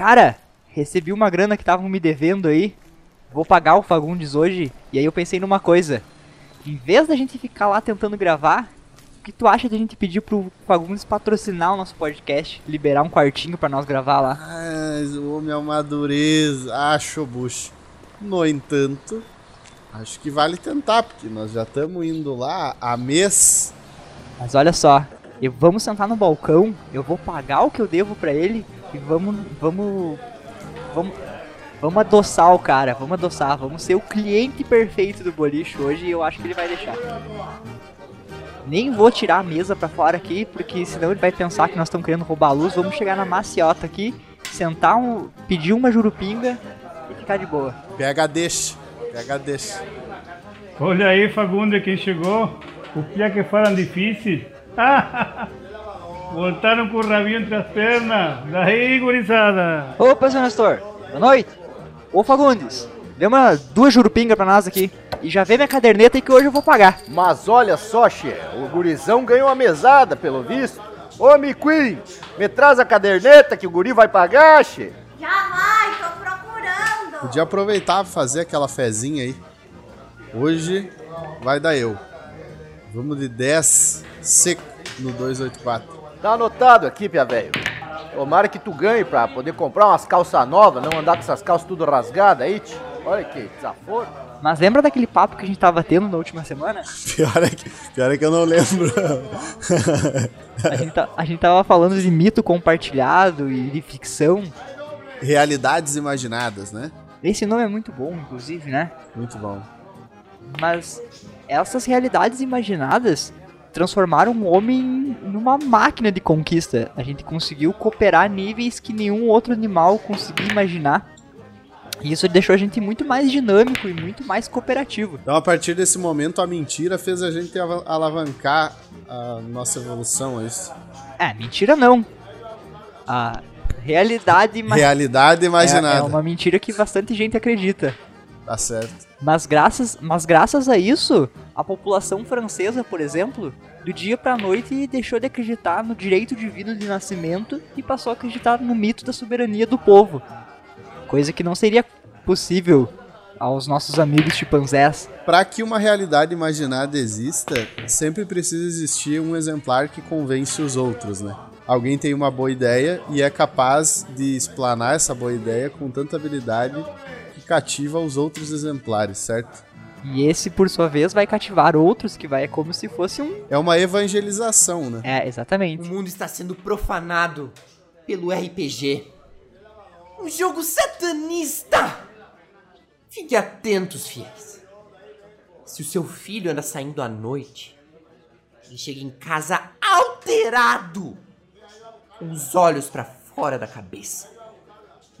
Cara, recebi uma grana que estavam me devendo aí. Vou pagar o Fagundes hoje. E aí eu pensei numa coisa. Em vez da gente ficar lá tentando gravar, o que tu acha de a gente pedir pro Fagundes patrocinar o nosso podcast? Liberar um quartinho pra nós gravar lá? Mas o homem é uma madureza. Acho, Bush. No entanto, acho que vale tentar, porque nós já estamos indo lá há mês. Mas olha só, eu, vamos sentar no balcão, eu vou pagar o que eu devo pra ele e vamos. Vamos. Vamos. Vamos adoçar o cara, vamos adoçar, vamos ser o cliente perfeito do boliche hoje e eu acho que ele vai deixar. Nem vou tirar a mesa pra fora aqui, porque senão ele vai pensar que nós estamos querendo roubar a luz. Vamos chegar na maciota aqui, sentar um. pedir uma jurupinga e ficar de boa. Pega deixa. Pega deixa. Olha aí, Fagundes, quem chegou. O que é que falam difícil? Voltaram com o rabinho entre as pernas. Daí, gurizada. Opa, seu Nestor. Boa noite. Ô Fagundes, dê uma duas jurupingas pra nós aqui. E já vê minha caderneta que hoje eu vou pagar. Mas olha só, che, o gurizão ganhou a mesada, pelo visto. Ô, Miquim, me traz a caderneta que o guri vai pagar, che. Já vai, tô procurando. Podia aproveitar pra fazer aquela fezinha aí. Hoje vai dar eu. Vamos de 10 seco no 284. Tá anotado aqui, pia velho. Tomara que tu ganhe pra poder comprar umas calças novas, não andar com essas calças tudo rasgadas aí, tch. Olha que desaforo. Mas lembra daquele papo que a gente tava tendo na última semana? Pior é que, pior é que eu não lembro. A gente, tá- a gente tava falando de mito compartilhado e de ficção. Realidades imaginadas, né? Esse nome é muito bom, inclusive, né? Muito bom. Mas essas realidades imaginadas transformaram o homem numa máquina de conquista. A gente conseguiu cooperar níveis que nenhum outro animal conseguia imaginar. E isso deixou a gente muito mais dinâmico e muito mais cooperativo. Então, a partir desse momento, a mentira fez a gente ava- alavancar a nossa evolução, é isso? É, mentira não. A realidade Realidade é, imaginada. é uma mentira que bastante gente acredita. Tá certo. Mas graças, mas graças a isso, a população francesa, por exemplo, do dia pra noite deixou de acreditar no direito divino de nascimento e passou a acreditar no mito da soberania do povo. Coisa que não seria possível aos nossos amigos chimpanzés. Para que uma realidade imaginada exista, sempre precisa existir um exemplar que convence os outros, né? Alguém tem uma boa ideia e é capaz de explanar essa boa ideia com tanta habilidade que cativa os outros exemplares, certo? E esse, por sua vez, vai cativar outros, que vai como se fosse um. É uma evangelização, né? É, O exatamente. mundo está sendo profanado pelo RPG. Um jogo satanista! Fique atentos, fiéis. Se o seu filho anda saindo à noite, ele chega em casa alterado, com os olhos para fora da cabeça.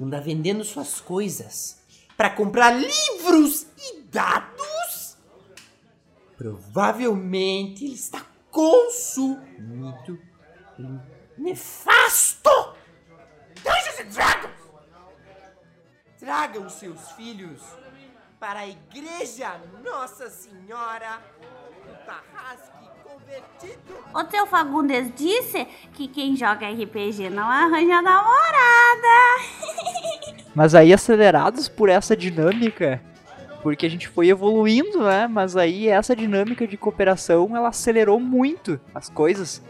Anda vendendo suas coisas para comprar livros. Provavelmente ele está consumido pelo nefasto Dungeons and Dragons. Traga os seus filhos para a igreja Nossa Senhora do Tarrasque Convertido. O seu Fagundes disse que quem joga RPG não arranja namorada. Mas aí, acelerados por essa dinâmica, porque a gente foi evoluindo, né? Mas aí essa dinâmica de cooperação, ela acelerou muito as coisas.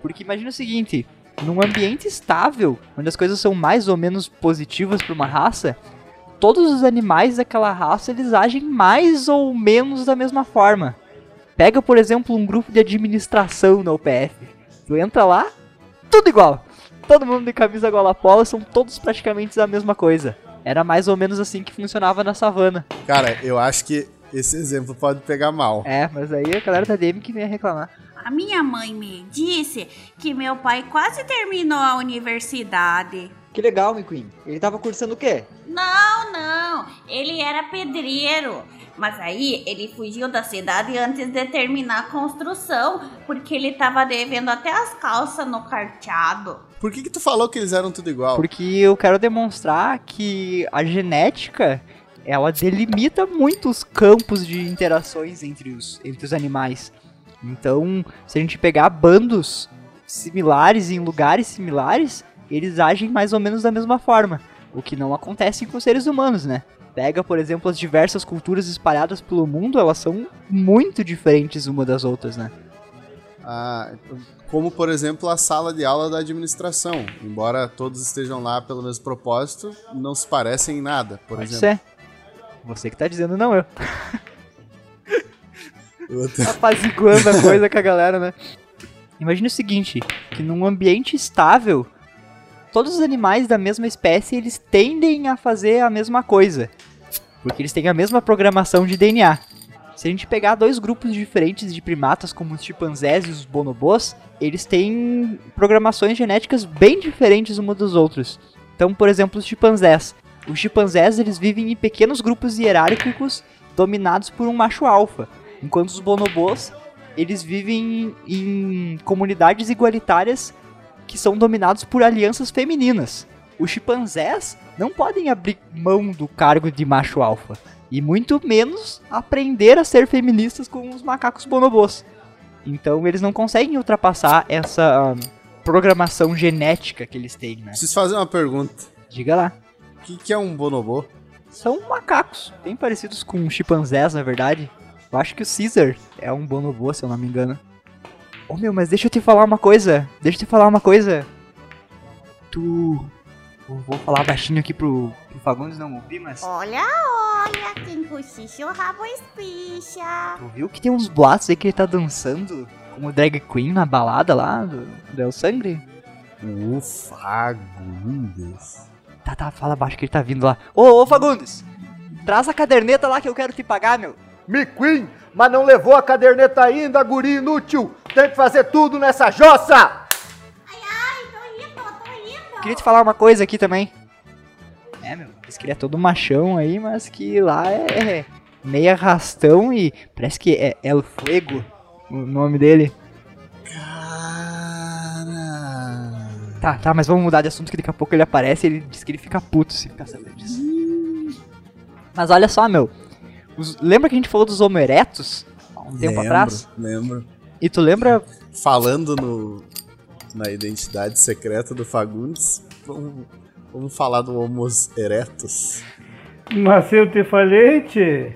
Porque imagina o seguinte, num ambiente estável, onde as coisas são mais ou menos positivas para uma raça, todos os animais daquela raça, eles agem mais ou menos da mesma forma. Pega, por exemplo, um grupo de administração da UPF. Tu entra lá, tudo igual. Todo mundo de camisa gola polo, são todos praticamente a mesma coisa. Era mais ou menos assim que funcionava na savana. Cara, eu acho que esse exemplo pode pegar mal. É, mas aí a galera da DM que vem reclamar. A minha mãe me disse que meu pai quase terminou a universidade. Que legal, McQueen. Ele tava cursando o quê? Não, não, ele era pedreiro. Mas aí ele fugiu da cidade antes de terminar a construção, porque ele tava devendo até as calças no carteado. Por que que tu falou que eles eram tudo igual? Porque eu quero demonstrar que a genética, ela delimita muito os campos de interações entre os, entre os animais. Então, se a gente pegar bandos similares em lugares similares, eles agem mais ou menos da mesma forma, o que não acontece com os seres humanos, né? Pega, por exemplo, as diversas culturas espalhadas pelo mundo, elas são muito diferentes uma das outras, né? Ah, como, por exemplo, a sala de aula da administração. Embora todos estejam lá pelo mesmo propósito, não se parecem em nada, por Pode exemplo. ser. Você que tá dizendo, não eu. Outra- apaziguando a coisa com a galera, né? Imagine o seguinte, que num ambiente estável, todos os animais da mesma espécie, eles tendem a fazer a mesma coisa. Porque eles têm a mesma programação de DNA. Se a gente pegar dois grupos diferentes de primatas, como os chimpanzés e os bonobos, eles têm programações genéticas bem diferentes uns dos outros. Então, por exemplo, os chimpanzés. Os chimpanzés, eles vivem em pequenos grupos hierárquicos dominados por um macho alfa. Enquanto os bonobos, eles vivem em, em comunidades igualitárias que são dominados por alianças femininas. Os chimpanzés não podem abrir mão do cargo de macho alfa. E muito menos aprender a ser feministas com os macacos bonobos. Então eles não conseguem ultrapassar essa ah, programação genética que eles têm, né? Preciso fazer uma pergunta. Diga lá. O que, que é um bonobo? São macacos, bem parecidos com chimpanzés, na verdade. Eu acho que o Caesar é um bonobo, se eu não me engano. Ô meu, mas deixa eu te falar uma coisa. Deixa eu te falar uma coisa. Tu. Eu vou falar baixinho aqui pro, pro Fagundes não ouvir, mas. Olha, olha, quem cochicha o rabo espicha. Tu viu que tem uns boatos aí que ele tá dançando como drag queen na balada lá do, do El Sangre? O Fagundes. Tá, tá, fala baixo que ele tá vindo lá. Ô, ô Fagundes! Traz a caderneta lá que eu quero te pagar, meu. Me Queen, mas não levou a caderneta ainda, guri inútil. Tem que fazer tudo nessa jossa. Ai, ai, tô indo, tô indo. Queria te falar uma coisa aqui também. É, meu, diz que ele é todo machão aí, mas que lá é meio arrastão e parece que é El Fuego o nome dele. Cara. Tá, tá, mas vamos mudar de assunto que daqui a pouco ele aparece e ele diz que ele fica puto se ficar sabendo disso. Mas olha só, meu. os- lembra que a gente falou dos Homo erectus? Há um tempo lembro, atrás? Lembro. E tu lembra Falando no, na identidade secreta do Fagundes, vamos, vamos falar do Homo erectus. Mas eu te falei, tchê.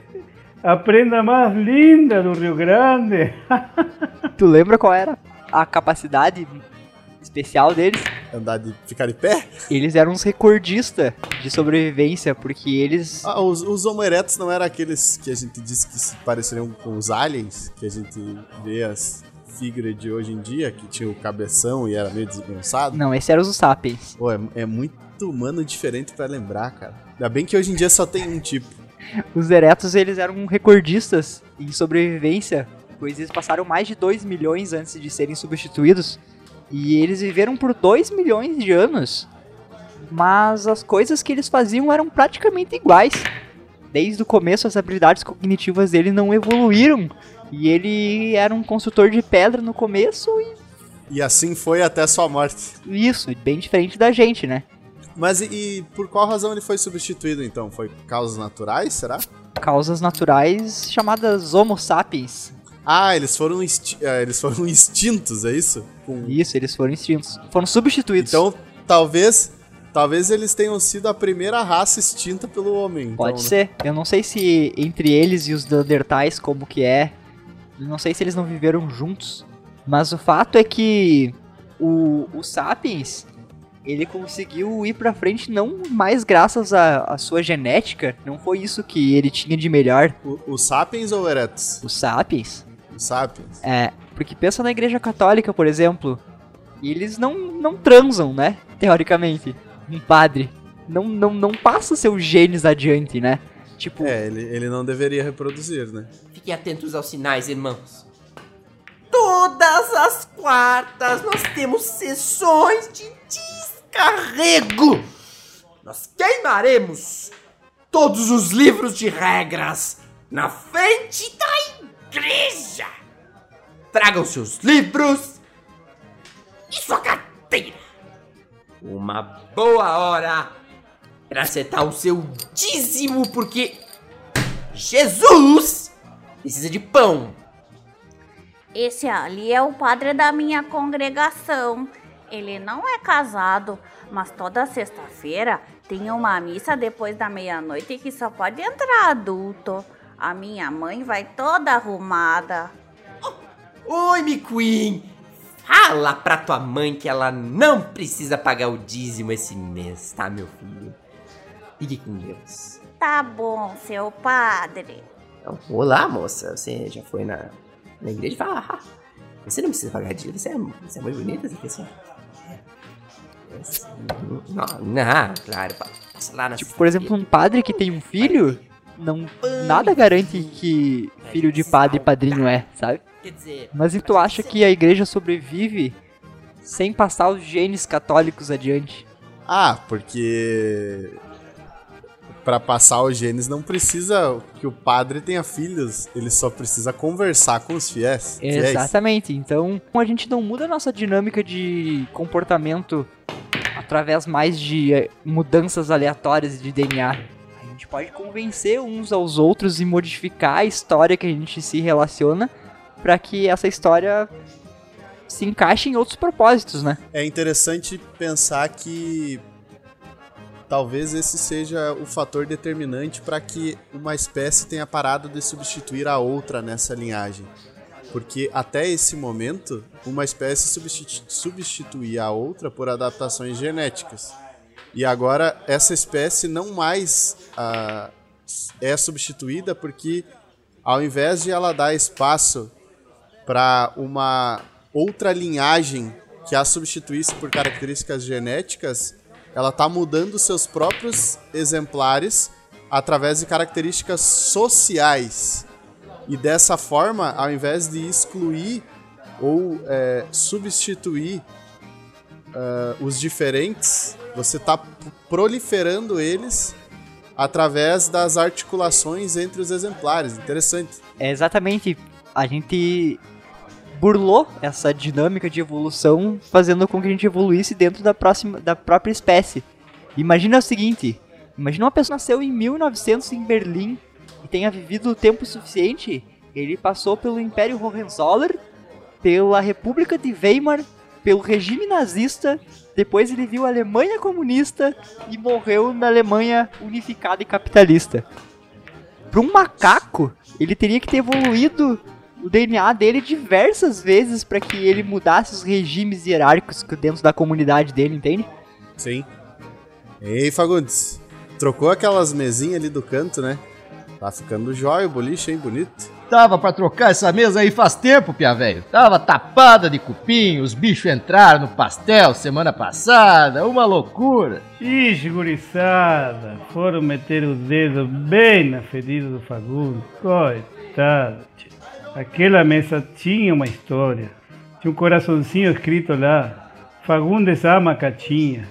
A prenda mais linda do Rio Grande. Tu lembra qual era a capacidade especial deles? Andar de ficar de pé? Eles eram uns recordistas de sobrevivência, porque eles. Ah, os, os Homo erectus não eram aqueles que a gente disse que se pareceriam com os aliens, que a gente vê as figuras de hoje em dia, que tinha o cabeção e era meio desgonçado. Não, esse era os Sapiens. Pô, é, é muito humano diferente pra lembrar, cara. Ainda bem que hoje em dia só tem um tipo. Os Eretos, eles eram recordistas em sobrevivência, pois eles passaram mais de 2 milhões antes de serem substituídos. E eles viveram por 2 milhões de anos. Mas as coisas que eles faziam eram praticamente iguais. Desde o começo, as habilidades cognitivas dele não evoluíram. E ele era um construtor de pedra no começo e E assim foi até sua morte. isso, bem diferente da gente, né? Mas e, e por qual razão ele foi substituído então? Foi causas naturais, será? Causas naturais chamadas Homo sapiens. Ah, eles foram, ah, eles foram extintos, é isso? Com- Isso, eles foram extintos. Foram substituídos. Então, talvez, talvez eles tenham sido a primeira raça extinta pelo homem. então, Pode né? ser. Eu não sei se entre eles e os Neandertais como que é. Não sei se eles não viveram juntos. Mas o fato é que o, o Sapiens, ele conseguiu ir pra frente não mais graças à, à sua genética. Não foi isso que ele tinha de melhor. O, o Sapiens ou o Erectus? O Sapiens. Sapiens. É, porque pensa na igreja católica, por exemplo. Eles não, não transam, né? Teoricamente. Um padre. Não, não, não passa seus genes adiante, né? Tipo, É, ele, ele não deveria reproduzir, né? Fiquem atentos aos sinais, irmãos. Todas as quartas nós temos sessões de descarrego. Nós queimaremos todos os livros de regras na frente da igreja. Tragam seus livros e sua carteira. Uma boa hora para acertar o seu dízimo, porque Jesus precisa de pão. Esse ali é o padre da minha congregação. Ele não é casado, mas toda sexta-feira tem uma missa depois da meia-noite que só pode entrar adulto. A minha mãe vai toda arrumada. Oi, McQueen! Fala pra tua mãe que ela não precisa pagar o dízimo esse mês, tá, meu filho? Fique com Deus. Tá bom, seu padre. Então, olá, moça. Você já foi na, na igreja? Fala, ah, você não precisa pagar dízimo. Você é, você é muito bonita, você quer ser. Não, não, claro, passa lá na Tipo, por exemplo, um padre que tem um filho, não nada garante que filho de padre e padrinho é, sabe? Quer dizer, Mas e tu acha que a igreja sobrevive sem passar os genes católicos adiante? Ah, porque Pra passar os genes não precisa que o padre tenha filhos, ele só precisa conversar com os fiéis. fiéis. Exatamente. Então, a gente não muda a nossa dinâmica de comportamento através mais de eh, mudanças aleatórias de DNA. Gente pode convencer uns aos outros e modificar a história que a gente se relaciona para que essa história se encaixe em outros propósitos, né? É interessante pensar que talvez esse seja o fator determinante para que uma espécie tenha parado de substituir a outra nessa linhagem. Porque até esse momento, uma espécie substitu substituía a outra por adaptações genéticas. E agora essa espécie não mais ah, é substituída porque ao invés de ela dar espaço para uma outra linhagem que a substituísse por características genéticas, ela está mudando seus próprios exemplares através de características sociais. E dessa forma, ao invés de excluir ou é, substituir uh, os diferentes, você está proliferando eles através das articulações entre os exemplares. Interessante. É exatamente. A gente burlou essa dinâmica de evolução, fazendo com que a gente evoluísse dentro da, próxima, da própria espécie. Imagina o seguinte: imagina uma pessoa nasceu em 1900 em Berlim e tenha vivido o tempo suficiente. Ele passou pelo Império Hohenzollern, pela República de Weimar, pelo regime nazista. Depois ele viu a Alemanha comunista e morreu na Alemanha unificada e capitalista. Para um macaco, ele teria que ter evoluído o DNA dele diversas vezes para que ele mudasse os regimes hierárquicos dentro da comunidade dele, entende? Sim. Ei, Fagundes, trocou aquelas mesinhas ali do canto, né? Tá ficando jóia o boliche, hein? Bonito. Tava pra trocar essa mesa aí faz tempo, pia velho. Tava tapada de cupim, os bichos entraram no pastel semana passada, uma loucura. Ixi, guriçada, foram meter o dedo bem na ferida do Fagundes. Coitado. Aquela mesa tinha uma história. Tinha um coraçãozinho escrito lá. Fagundes ama a Catinha.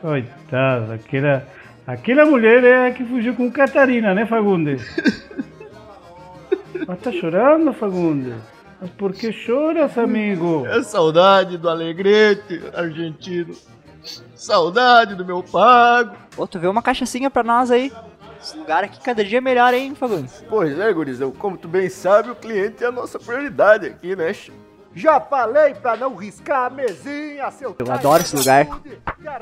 Coitado, aquela, aquela mulher é a que fugiu com Catarina, né, Fagundes? Mas tá chorando, Fagundes? Mas por que choras, amigo? É saudade do alegrete argentino. Saudade do meu pago. Ô, tu vê uma cachaçinha pra nós aí. Esse lugar aqui cada dia é melhor, hein, Fagundes? Pois é, gurizão. Como tu bem sabe, o cliente é a nossa prioridade aqui, né? Já falei pra não riscar a mesinha, seu... Eu adoro esse lugar.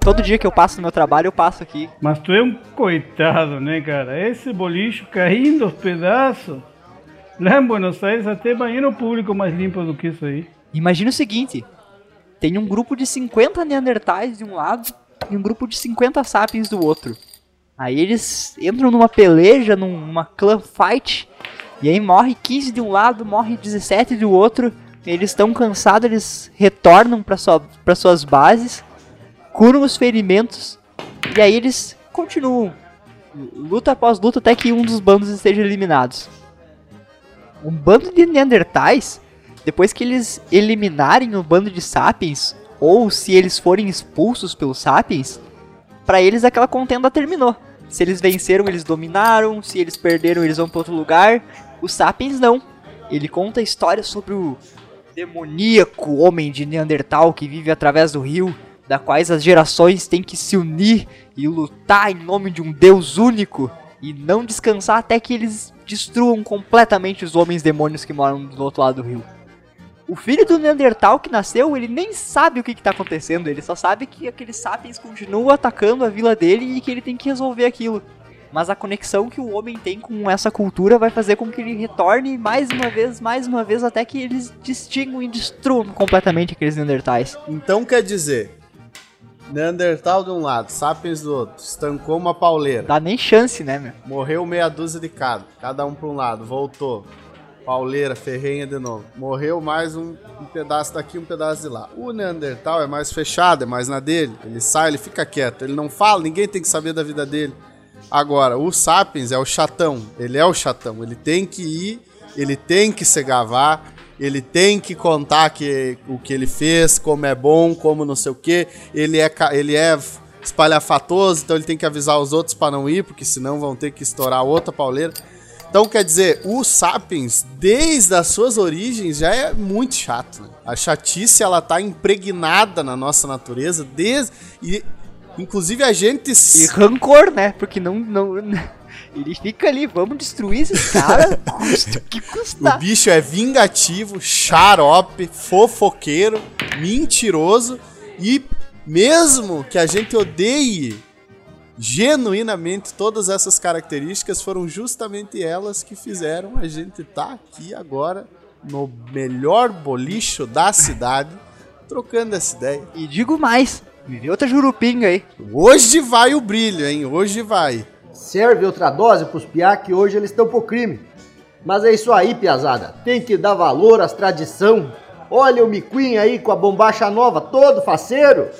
Todo dia que eu passo no meu trabalho, eu passo aqui. Mas tu é um coitado, né, cara? Esse bolicho caindo aos pedaços. Lá em Buenos Aires até banheiro público mais limpo do que isso aí. Imagina o seguinte: tem um grupo de 50 Neandertais de um lado e um grupo de 50 Sapiens do outro. Aí eles entram numa peleja, numa clan fight, e aí morre 15 de um lado, morre 17 do outro. Eles estão cansados, eles retornam para sua, suas bases, curam os ferimentos, e aí eles continuam luta após luta até que um dos bandos esteja eliminados um bando de Neandertais, depois que eles eliminarem o bando de Sapiens, ou se eles forem expulsos pelos Sapiens, para eles aquela contenda terminou. Se eles venceram, eles dominaram, se eles perderam, eles vão para outro lugar. Os Sapiens não. Ele conta a história sobre o demoníaco homem de Neandertal que vive através do rio, da quais as gerações têm que se unir e lutar em nome de um Deus único e não descansar até que eles destruam completamente os homens demônios que moram do outro lado do rio. O filho do Neandertal que nasceu, ele nem sabe o que, que tá acontecendo, ele só sabe que aqueles sapiens continuam atacando a vila dele e que ele tem que resolver aquilo. Mas a conexão que o homem tem com essa cultura vai fazer com que ele retorne mais uma vez, mais uma vez, até que eles distinguam e destruam completamente aqueles Neandertais. Então quer dizer, Neandertal de um lado, Sapiens do outro, estancou uma pauleira. Dá nem chance, né, meu? Morreu meia dúzia de cada, cada um para um lado, voltou. Pauleira, ferrenha de novo. Morreu mais um, um, pedaço daqui, um pedaço de lá. O Neandertal é mais fechado, é mais na dele. Ele sai, ele fica quieto, ele não fala, ninguém tem que saber da vida dele. Agora, o Sapiens é o chatão, ele é o chatão, ele tem que ir, ele tem que se gavar, ele tem que contar que, o que ele fez, como é bom, como não sei o que. Ele é, ele é espalhafatoso, então ele tem que avisar os outros para não ir, porque senão vão ter que estourar outra pauleira. Então, quer dizer, o Sapiens, desde as suas origens, já é muito chato. Né? A chatice, ela tá impregnada na nossa natureza, desde... E, inclusive, a gente... E rancor, né? Porque não... não... Ele fica ali, vamos destruir esse cara, custa que custar. O bicho é vingativo, xarope, fofoqueiro, mentiroso e mesmo que a gente odeie genuinamente todas essas características foram justamente elas que fizeram a gente estar tá aqui agora no melhor bolicho da cidade trocando essa ideia. E digo mais, me vê outra jurupinga aí. Hoje vai o brilho, hein? Hoje vai. Serve outra dose pros piá que hoje eles estão pro crime. Mas é isso aí, piazada. Tem que dar valor às tradição. Olha o Miquim aí com a bombacha nova, todo faceiro.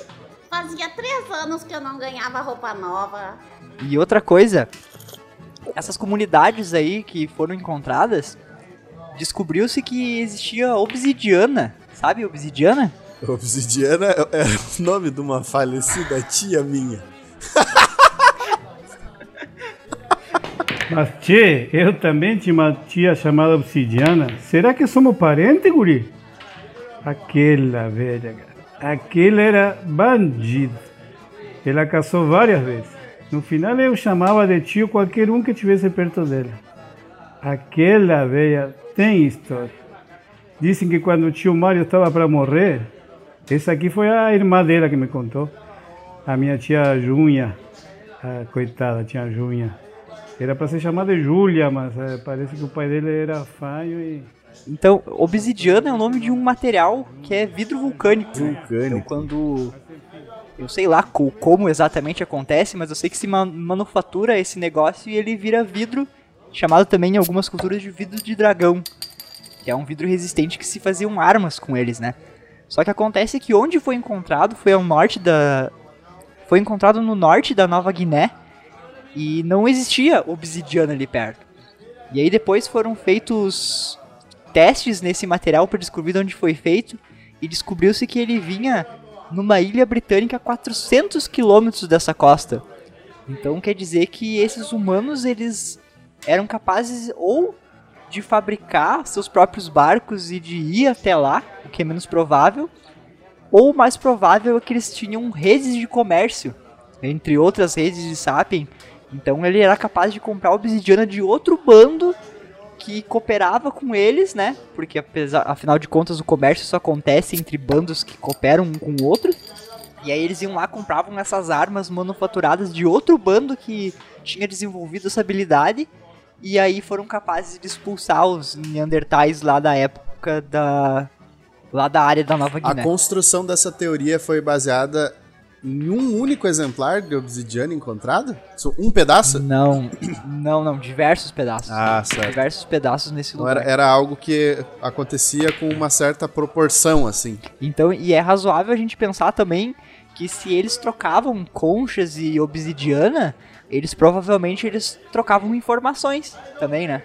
Fazia três anos que eu não ganhava roupa nova. E outra coisa, essas comunidades aí que foram encontradas, descobriu-se que existia obsidiana. Sabe obsidiana? Obsidiana é o nome de uma falecida tia minha. Mas, tchê, eu também tinha uma tia chamada Obsidiana. Será que somos parentes, guri? Aquela velha, cara. Aquele era bandido. Ela casou várias vezes. No final eu chamava de tio qualquer um que estivesse perto dela. Aquela velha tem história. Dizem que quando o tio Mário estava para morrer, essa aqui foi a irmã dela que me contou. A minha tia Junha. A coitada, tia Junha. Era para ser chamada de Júlia, mas é, parece que o pai dele era falho e então, obsidiana é o nome de um material que é vidro vulcânico. Vulcânico. Então, quando. Eu sei lá como exatamente acontece, mas eu sei que se manufatura esse negócio e ele vira vidro, chamado também em algumas culturas de vidro de dragão. Que é um vidro resistente que se faziam armas com eles, né? Só que acontece que onde foi encontrado foi ao norte da. Foi encontrado no norte da Nova Guiné e não existia obsidiana ali perto. E aí depois foram feitos testes nesse material para descobrir de onde foi feito e descobriu-se que ele vinha numa ilha britânica a 400 quilômetros dessa costa. Então quer dizer que esses humanos eles eram capazes ou de fabricar seus próprios barcos e de ir até lá, o que é menos provável, ou o mais provável é que eles tinham redes de comércio, entre outras redes de sapien. Então ele era capaz de comprar obsidiana de outro bando que cooperava com eles, né? Porque apesar, afinal de contas o comércio só acontece entre bandos que cooperam um com o outro. E aí eles iam lá compravam essas armas manufaturadas de outro bando que tinha desenvolvido essa habilidade. E aí foram capazes de expulsar os Neandertais lá da época da. lá da área da Nova Guiné. A construção dessa teoria foi baseada em um único exemplar de obsidiana encontrado? Um pedaço? Não, não, não, diversos pedaços. Ah, certo. Diversos pedaços nesse lugar. Era, era algo que acontecia com uma certa proporção, assim. Então, e é razoável a gente pensar também que se eles trocavam conchas e obsidiana, eles provavelmente eles trocavam informações também, né?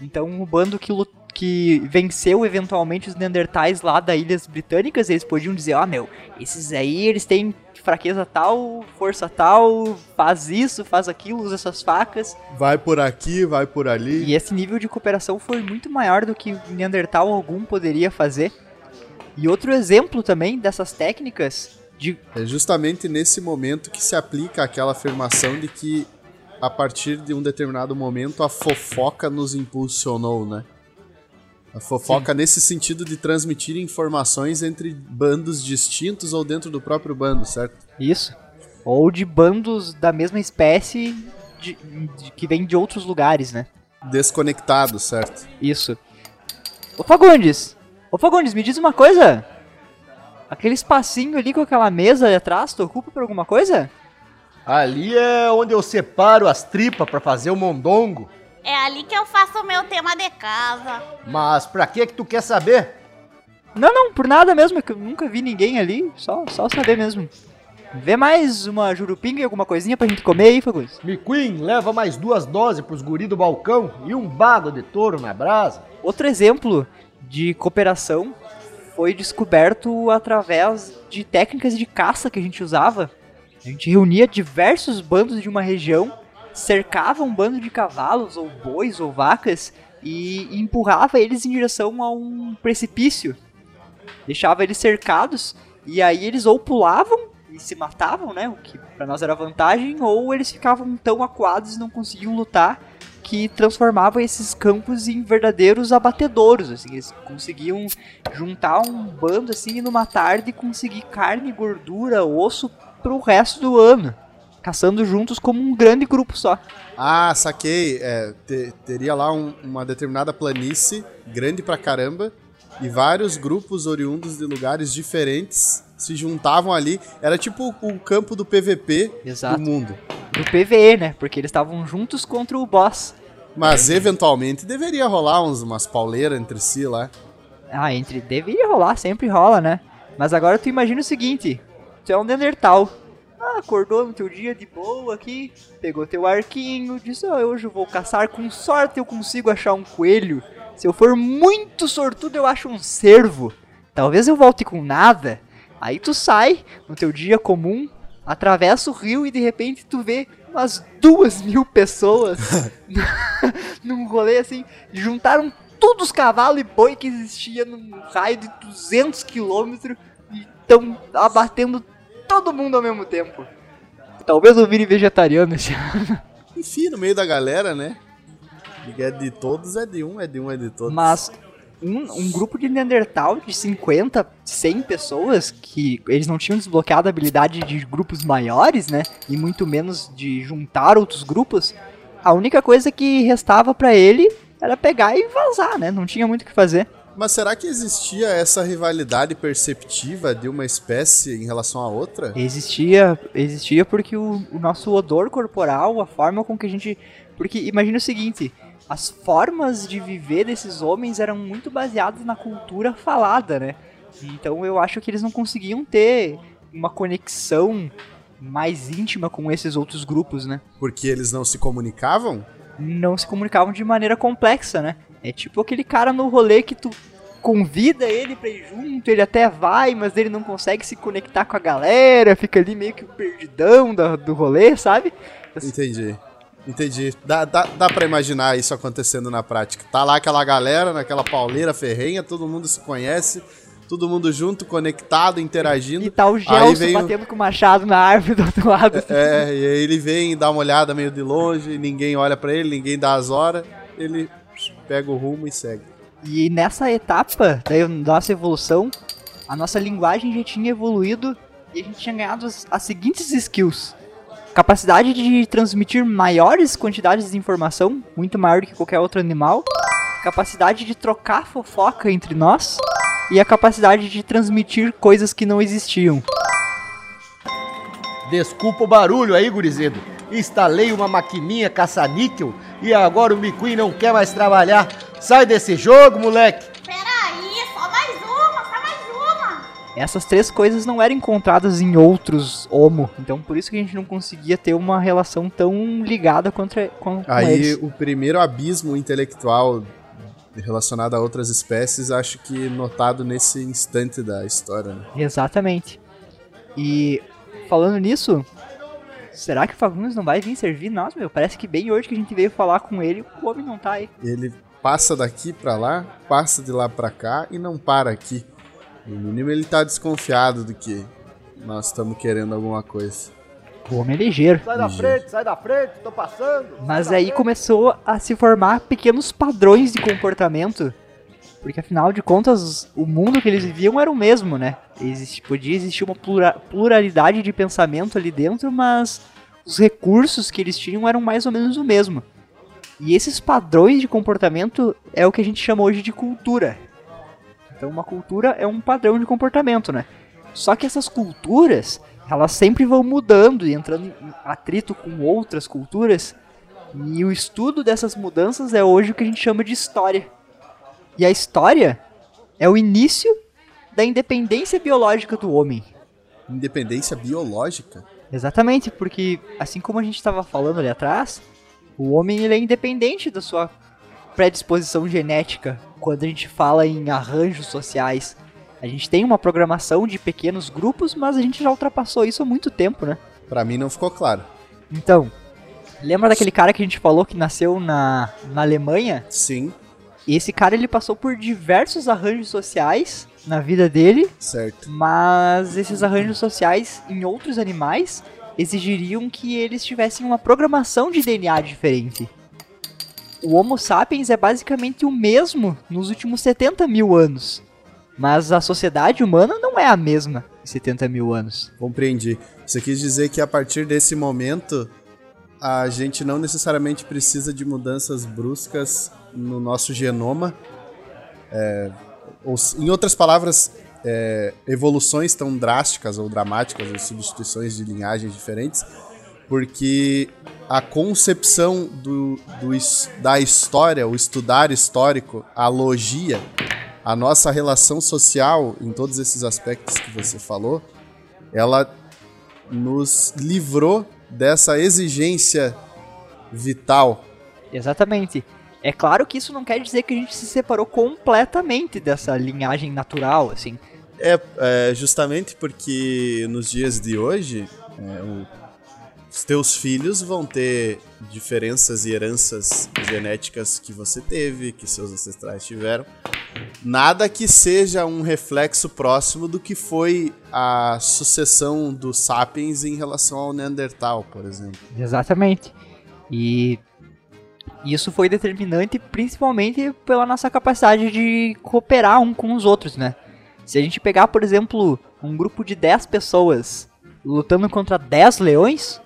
Então o bando que, que venceu eventualmente os Neandertais lá das Ilhas Britânicas, eles podiam dizer, ó oh, meu, esses aí eles têm fraqueza tal, força tal, faz isso, faz aquilo, usa essas facas. Vai por aqui, vai por ali. E esse nível de cooperação foi muito maior do que Neandertal algum poderia fazer. E outro exemplo também dessas técnicas de... É justamente nesse momento que se aplica aquela afirmação de que a partir de um determinado momento a fofoca nos impulsionou, né? A fofoca nesse sentido de transmitir informações entre bandos distintos ou dentro do próprio bando, certo? Isso. Ou de bandos da mesma espécie de- de- que vem de outros lugares, né? Desconectados, certo? Isso. Ô Fagundes! Ô Fagundes, me diz uma coisa! Aquele espacinho ali com aquela mesa ali atrás, tu ocupa por alguma coisa? Ali é onde eu separo as tripas pra fazer o mondongo. É ali que eu faço o meu tema de casa. Mas pra que que tu quer saber? Não, não, por nada mesmo, é que eu nunca vi ninguém ali, só, só saber mesmo. Vê mais uma jurupinga e alguma coisinha pra gente comer aí, Fagundes? McQueen leva mais duas doses pros guri do balcão e um bago de touro na brasa. Outro exemplo de cooperação foi descoberto através de técnicas de caça que a gente usava. A gente reunia diversos bandos de uma região, cercava um bando de cavalos, ou bois, ou vacas, e empurrava eles em direção a um precipício. Deixava eles cercados, e aí eles ou pulavam e se matavam, né? O que pra nós era vantagem, ou eles ficavam tão acuados e não conseguiam lutar que transformavam esses campos em verdadeiros abatedouros, assim, eles conseguiam juntar um bando assim e numa tarde conseguir carne, gordura, osso pro resto do ano, caçando juntos como um grande grupo só. Ah, saquei. É, te- teria lá um- uma determinada planície, grande pra caramba, e vários grupos oriundos de lugares diferentes se juntavam ali. Era tipo o campo do PVP Exato. do mundo. Do PVE, né? Porque eles estavam juntos contra o boss. Mas eventualmente deveria rolar uns, umas pauleiras entre si lá. Ah, entre deveria rolar, sempre rola, né? Mas agora tu imagina o seguinte, tu é um Neandertal. Ah, acordou no teu dia de boa aqui, pegou teu arquinho, disse, ah, hoje eu vou caçar, com sorte eu consigo achar um coelho. Se eu for muito sortudo eu acho um cervo. Talvez eu volte com nada. Aí tu sai no teu dia comum, atravessa o rio e de repente tu vê umas duas mil pessoas num rolê assim, juntaram todos os cavalos e boi que existia num raio de 200 quilômetros e estão abatendo todo mundo ao mesmo tempo. Talvez eu vire vegetariano esse ano. Enfim, no meio da galera, né? É de todos, é de um, é de um, é de todos. Mas um, um grupo de Neandertal de 50, 100 pessoas, que eles não tinham desbloqueado a habilidade de grupos maiores, né? E muito menos de juntar outros grupos. A única coisa que restava pra ele era pegar e vazar, né? Não tinha muito o que fazer. Mas será que existia essa rivalidade perceptiva de uma espécie em relação à outra? Existia, existia porque o, o nosso odor corporal, a forma com que a gente. Porque imagina o seguinte: as formas de viver desses homens eram muito baseadas na cultura falada, né? Então eu acho que eles não conseguiam ter uma conexão mais íntima com esses outros grupos, né? Porque eles não se comunicavam? Não se comunicavam de maneira complexa, né? É tipo aquele cara no rolê que tu convida ele pra ir junto, ele até vai, mas ele não consegue se conectar com a galera, fica ali meio que perdidão do, do rolê, sabe? Entendi. Entendi. Dá, dá, dá pra imaginar isso acontecendo na prática. Tá lá aquela galera, naquela pauleira ferrenha, todo mundo se conhece, todo mundo junto, conectado, interagindo. E tá o Gelson vem batendo com o machado na árvore do outro lado. assim. É, e aí ele vem dar uma olhada meio de longe, ninguém olha pra ele, ninguém dá as horas, ele pega o rumo e segue. E nessa etapa da nossa evolução, a nossa linguagem já tinha evoluído e a gente tinha ganhado as, as seguintes skills. Capacidade de transmitir maiores quantidades de informação, muito maior do que qualquer outro animal. Capacidade de trocar fofoca entre nós. E a capacidade de transmitir coisas que não existiam. Desculpa o barulho aí, gurizedo. Instalei uma maquininha caça-níquel e agora o McQueen não quer mais trabalhar. Sai desse jogo, moleque! Essas três coisas não eram encontradas em outros Homo. Então por isso que a gente não conseguia ter uma relação tão ligada contra, com, com Aí eles. o primeiro abismo intelectual relacionado a outras espécies, acho que notado nesse instante da história. Né? Exatamente. E falando nisso, será que o Fagundes não vai vir servir nós, meu? Parece que bem hoje que a gente veio falar com ele, o homem não tá aí. Ele passa daqui pra lá, passa de lá pra cá e não para aqui. No mínimo ele tá desconfiado do que nós estamos querendo alguma coisa. O homem é ligeiro. Sai da frente, sai da frente, tô passando. Mas aí frente. começou a se formar pequenos padrões de comportamento Porque afinal de contas, o mundo que eles viviam era o mesmo, né? Existe, podia existir uma plura- pluralidade de pensamento ali dentro, mas os recursos que eles tinham eram mais ou menos o mesmo. E esses padrões de comportamento é o que a gente chama hoje de cultura. Então uma cultura é um padrão de comportamento, né? Só que essas culturas, elas sempre vão mudando e entrando em atrito com outras culturas. E o estudo dessas mudanças é hoje o que a gente chama de história. E a história é o início da independência biológica do homem. Independência biológica? Exatamente, porque assim como a gente estava falando ali atrás, o homem ele é independente da sua predisposição genética quando a gente fala em arranjos sociais. A gente tem uma programação de pequenos grupos, mas a gente já ultrapassou isso há muito tempo, né? Pra mim não ficou claro. Então, lembra daquele cara que a gente falou que nasceu na, na Alemanha? Sim, Esse cara ele passou por diversos arranjos sociais na vida dele, certo. mas esses arranjos sociais em outros animais exigiriam que eles tivessem uma programação de DNA diferente. O Homo sapiens é basicamente o mesmo nos últimos 70 mil anos, mas a sociedade humana não é a mesma em 70 mil anos. Compreendi. Você quis dizer que a partir desse momento a gente não necessariamente precisa de mudanças bruscas no nosso genoma. É, ou, em outras palavras, é, evoluções tão drásticas ou dramáticas, ou substituições de linhagens diferentes, porque a concepção do, do da história, o estudar histórico, a logia, a nossa relação social em todos esses aspectos que você falou, ela nos livrou dessa exigência vital. Exatamente. É claro que isso não quer dizer que a gente se separou completamente dessa linhagem natural, assim. É, é, justamente porque nos dias de hoje, é, o- os teus filhos vão ter diferenças e heranças genéticas que você teve, que seus ancestrais tiveram. Nada que seja um reflexo próximo do que foi a sucessão dos sapiens em relação ao Neandertal, por exemplo. Exatamente. E isso foi determinante principalmente pela nossa capacidade de cooperar um com os outros, né? Se a gente pegar, por exemplo, um grupo de 10 pessoas lutando contra 10 leões,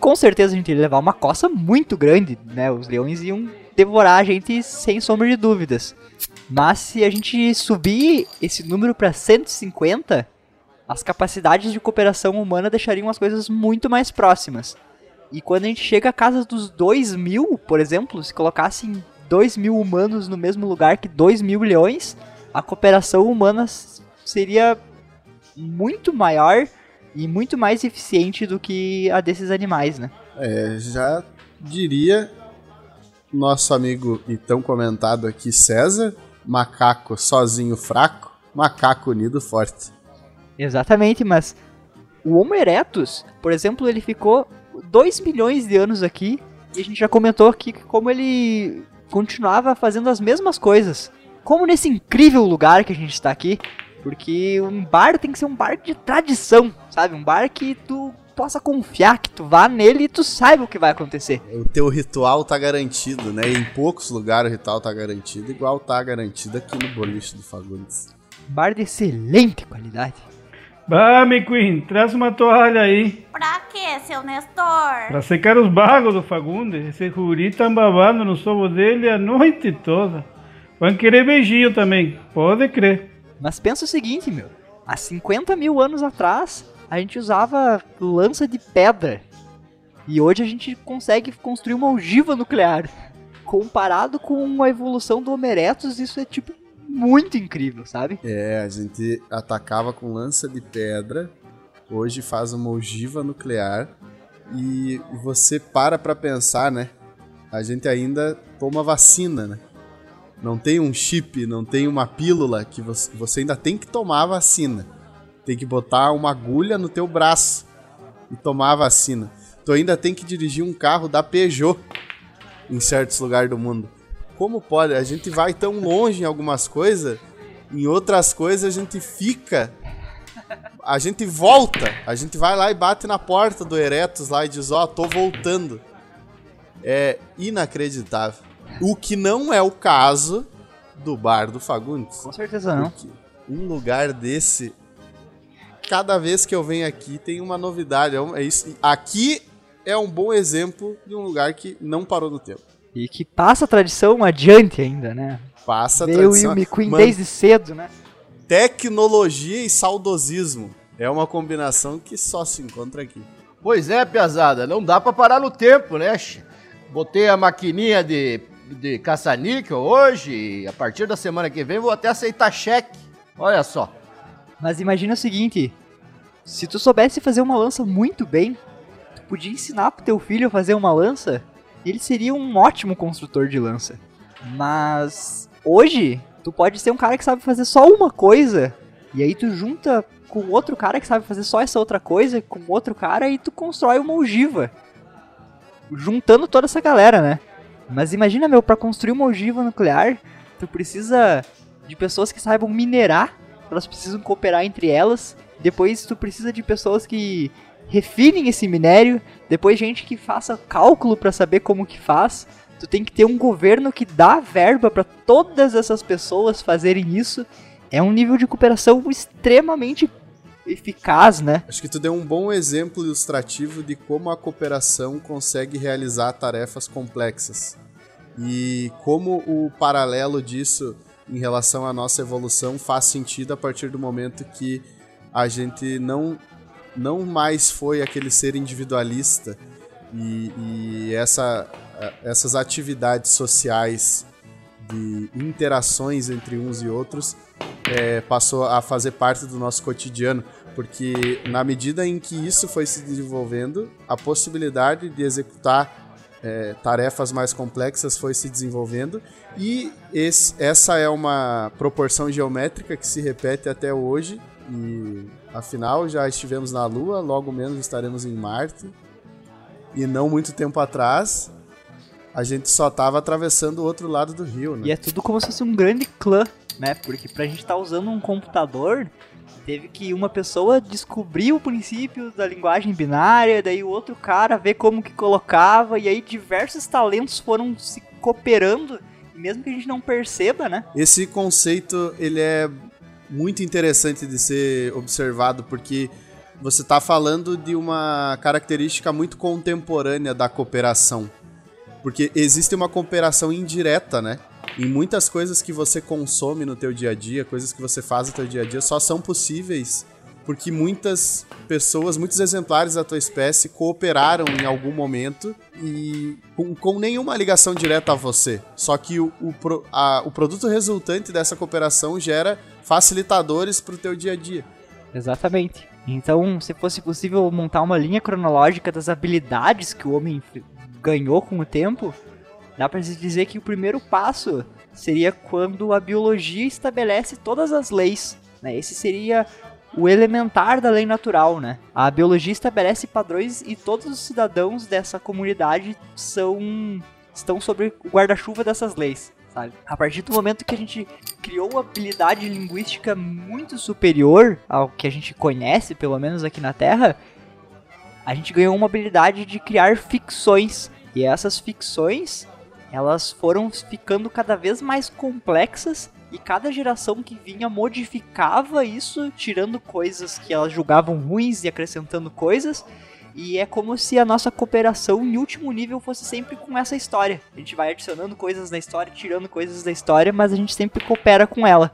com certeza a gente ia levar uma coça muito grande, né? Os leões iam devorar a gente sem sombra de dúvidas. Mas se a gente subir esse número para 150, as capacidades de cooperação humana deixariam as coisas muito mais próximas. E quando a gente chega a casa dos 2 mil, por exemplo, se colocassem 2 mil humanos no mesmo lugar que 2 mil leões, a cooperação humana seria muito maior e muito mais eficiente do que a desses animais, né? É, já diria nosso amigo e tão comentado aqui, César, macaco sozinho fraco, macaco unido forte. Exatamente, mas o Homo erectus, por exemplo, ele ficou 2 milhões de anos aqui e a gente já comentou aqui que como ele continuava fazendo as mesmas coisas. Como nesse incrível lugar que a gente está aqui, porque um bar tem que ser um bar de tradição, sabe? Um bar que tu possa confiar, que tu vá nele e tu saiba o que vai acontecer. O teu ritual tá garantido, né? Em poucos lugares o ritual tá garantido, igual tá garantido aqui no boliche do Fagundes. Bar de excelente qualidade. Bah, McQueen, traz uma toalha aí. Pra quê, seu Nestor? Pra secar os bagos do Fagundes. Esse guri tá babando no sobo dele a noite toda. Vão querer beijinho também, pode crer. Mas pensa o seguinte, meu. Há 50 mil anos atrás, a gente usava lança de pedra. E hoje a gente consegue construir uma ogiva nuclear. Comparado com a evolução do Homo erectus, isso é tipo muito incrível, sabe? É, a gente atacava com lança de pedra, hoje faz uma ogiva nuclear e você para pra pensar, né? A gente ainda toma vacina, né? Não tem um chip, não tem uma pílula que você, ainda tem que tomar a vacina. Tem que botar uma agulha no teu braço e tomar a vacina. Tu ainda tem que dirigir um carro da Peugeot em certos lugares do mundo. Como pode? A gente vai tão longe em algumas coisas, em outras coisas a gente fica. A gente volta. A gente vai lá e bate na porta do Eretos lá e diz: Ó, tô voltando. É inacreditável. O que não é o caso do bar do Fagundes? Com certeza não. Um lugar desse, cada vez que eu venho aqui tem uma novidade. É, um- é isso. Aqui é um bom exemplo de um lugar que não parou no tempo. E que passa a tradição adiante ainda, né? Passa a Veio o tradição. McQueen Mano, desde cedo, né? Tecnologia e saudosismo. É uma combinação que só se encontra aqui. Pois é, piazada, não dá pra parar no tempo, né? Botei a maquininha de, de caça-níquel hoje a partir da semana que vem vou até aceitar cheque. Olha só. Mas imagina o seguinte: se tu soubesse fazer uma lança muito bem, tu podia ensinar pro teu filho a fazer uma lança, e ele seria um ótimo construtor de lança. Mas hoje, tu pode ser um cara que sabe fazer só uma coisa, e aí tu junta com outro cara que sabe fazer só essa outra coisa, com outro cara, e tu constrói uma ogiva. Juntando toda essa galera, né? Mas imagina, meu, pra construir uma ogiva nuclear, tu precisa de pessoas que saibam minerar elas precisam cooperar entre elas. Depois tu precisa de pessoas que refinem esse minério, depois gente que faça cálculo para saber como que faz. Tu tem que ter um governo que dá verba para todas essas pessoas fazerem isso. É um nível de cooperação extremamente eficaz, né? Acho que tu deu um bom exemplo ilustrativo de como a cooperação consegue realizar tarefas complexas. E como o paralelo disso em relação à nossa evolução faz sentido a partir do momento que a gente não, não mais foi aquele ser individualista e, e essa, essas atividades sociais de interações entre uns e outros é, passou a fazer parte do nosso cotidiano, porque na medida em que isso foi se desenvolvendo, a possibilidade de executar é, tarefas mais complexas foi se desenvolvendo e esse, essa é uma proporção geométrica que se repete até hoje e afinal já estivemos na Lua, logo menos estaremos em Marte e não muito tempo atrás a gente só estava atravessando o outro lado do rio, né? E é tudo como se fosse um grande clã, né? Porque pra gente estar usando um computador, teve que uma pessoa descobrir o princípio da linguagem binária, daí o outro cara ver como que colocava, e aí diversos talentos foram se cooperando, mesmo que a gente não perceba, né? Esse conceito ele é muito interessante de ser observado porque você está falando de uma característica muito contemporânea da cooperação. Porque existe uma cooperação indireta, né? Em muitas coisas que você consome no teu dia a dia, coisas que você faz no teu dia a dia, só são possíveis porque muitas pessoas, muitos exemplares da tua espécie cooperaram em algum momento e com, com nenhuma ligação direta a você. Só que o, o, pro- a- o produto resultante dessa cooperação gera facilitadores para o teu dia a dia. Exatamente. Então, se fosse possível montar uma linha cronológica das habilidades que o homem ganhou com o tempo, dá se dizer que o primeiro passo seria quando a biologia estabelece todas as leis. Né? Esse seria o elementar da lei natural, né? A biologia estabelece padrões e todos os cidadãos dessa comunidade são estão sob o guarda-chuva dessas leis, sabe? A partir do momento que a gente criou uma habilidade linguística muito superior ao que a gente conhece, pelo menos aqui na Terra, a gente ganhou uma habilidade de criar ficções. E essas ficções, elas foram ficando cada vez mais complexas e cada geração que vinha modificava isso, tirando coisas que elas julgavam ruins e acrescentando coisas. E é como se a nossa cooperação em último nível fosse sempre com essa história. A gente vai adicionando coisas na história, tirando coisas da história, mas a gente sempre coopera com ela.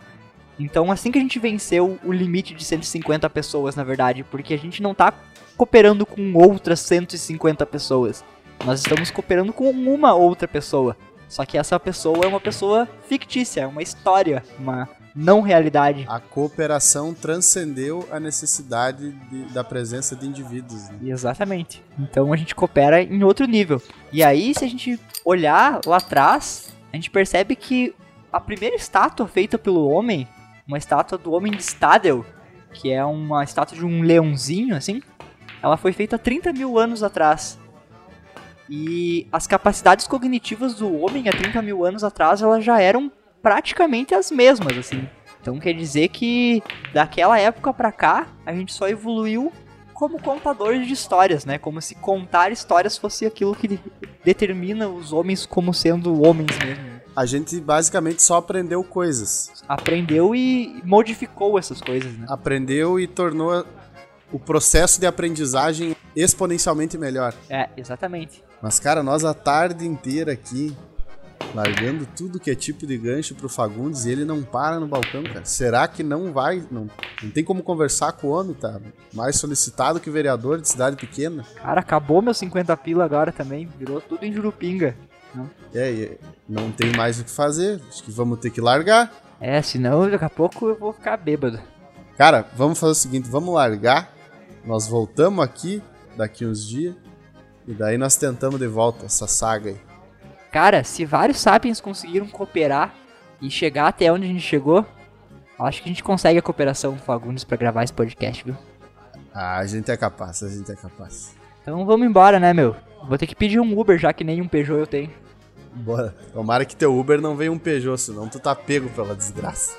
Então, assim que a gente venceu o limite de 150 pessoas, na verdade, porque a gente não tá cooperando com outras 150 pessoas. Nós estamos cooperando com uma outra pessoa. Só que essa pessoa é uma pessoa fictícia, é uma história, uma não realidade. A cooperação transcendeu a necessidade de- da presença de indivíduos. né? Exatamente. Então a gente coopera em outro nível. E aí, se a gente olhar lá atrás, a gente percebe que a primeira estátua feita pelo homem, uma estátua do homem de Stadel, que é uma estátua de um leãozinho, assim, ela foi feita há 30 mil anos atrás. E as capacidades cognitivas do homem há 30 mil anos atrás, elas já eram praticamente as mesmas, assim. Então quer dizer que daquela época pra cá, a gente só evoluiu como contadores de histórias, né? Como se contar histórias fosse aquilo que determina os homens como sendo homens mesmo. a gente basicamente só aprendeu coisas. Aprendeu e modificou essas coisas, né? Aprendeu e tornou o processo de aprendizagem exponencialmente melhor. É, exatamente. Mas, cara, nós a tarde inteira aqui, largando tudo que é tipo de gancho pro Fagundes e ele não para no balcão, cara. Será que não vai? Não, não tem como conversar com o homem, tá? Mais solicitado que vereador de cidade pequena. Cara, acabou meus 50 pila agora também. Virou tudo em Jurupinga. É, e não tem mais o que fazer. Acho que vamos ter que largar. É, senão daqui a pouco eu vou ficar bêbado. Cara, vamos fazer o seguinte, vamos largar. Nós voltamos aqui daqui uns dias. E daí nós tentamos de volta essa saga aí. Cara, se vários sapiens conseguiram cooperar e chegar até onde a gente chegou, acho que a gente consegue a cooperação com o Fagundes pra gravar esse podcast, viu? Ah, a gente é capaz, a gente é capaz. Então vamos embora, né, meu? Vou ter que pedir um Uber, já que nem um Peugeot eu tenho. Bora. Tomara que teu Uber não venha um Peugeot, senão tu tá pego pela desgraça.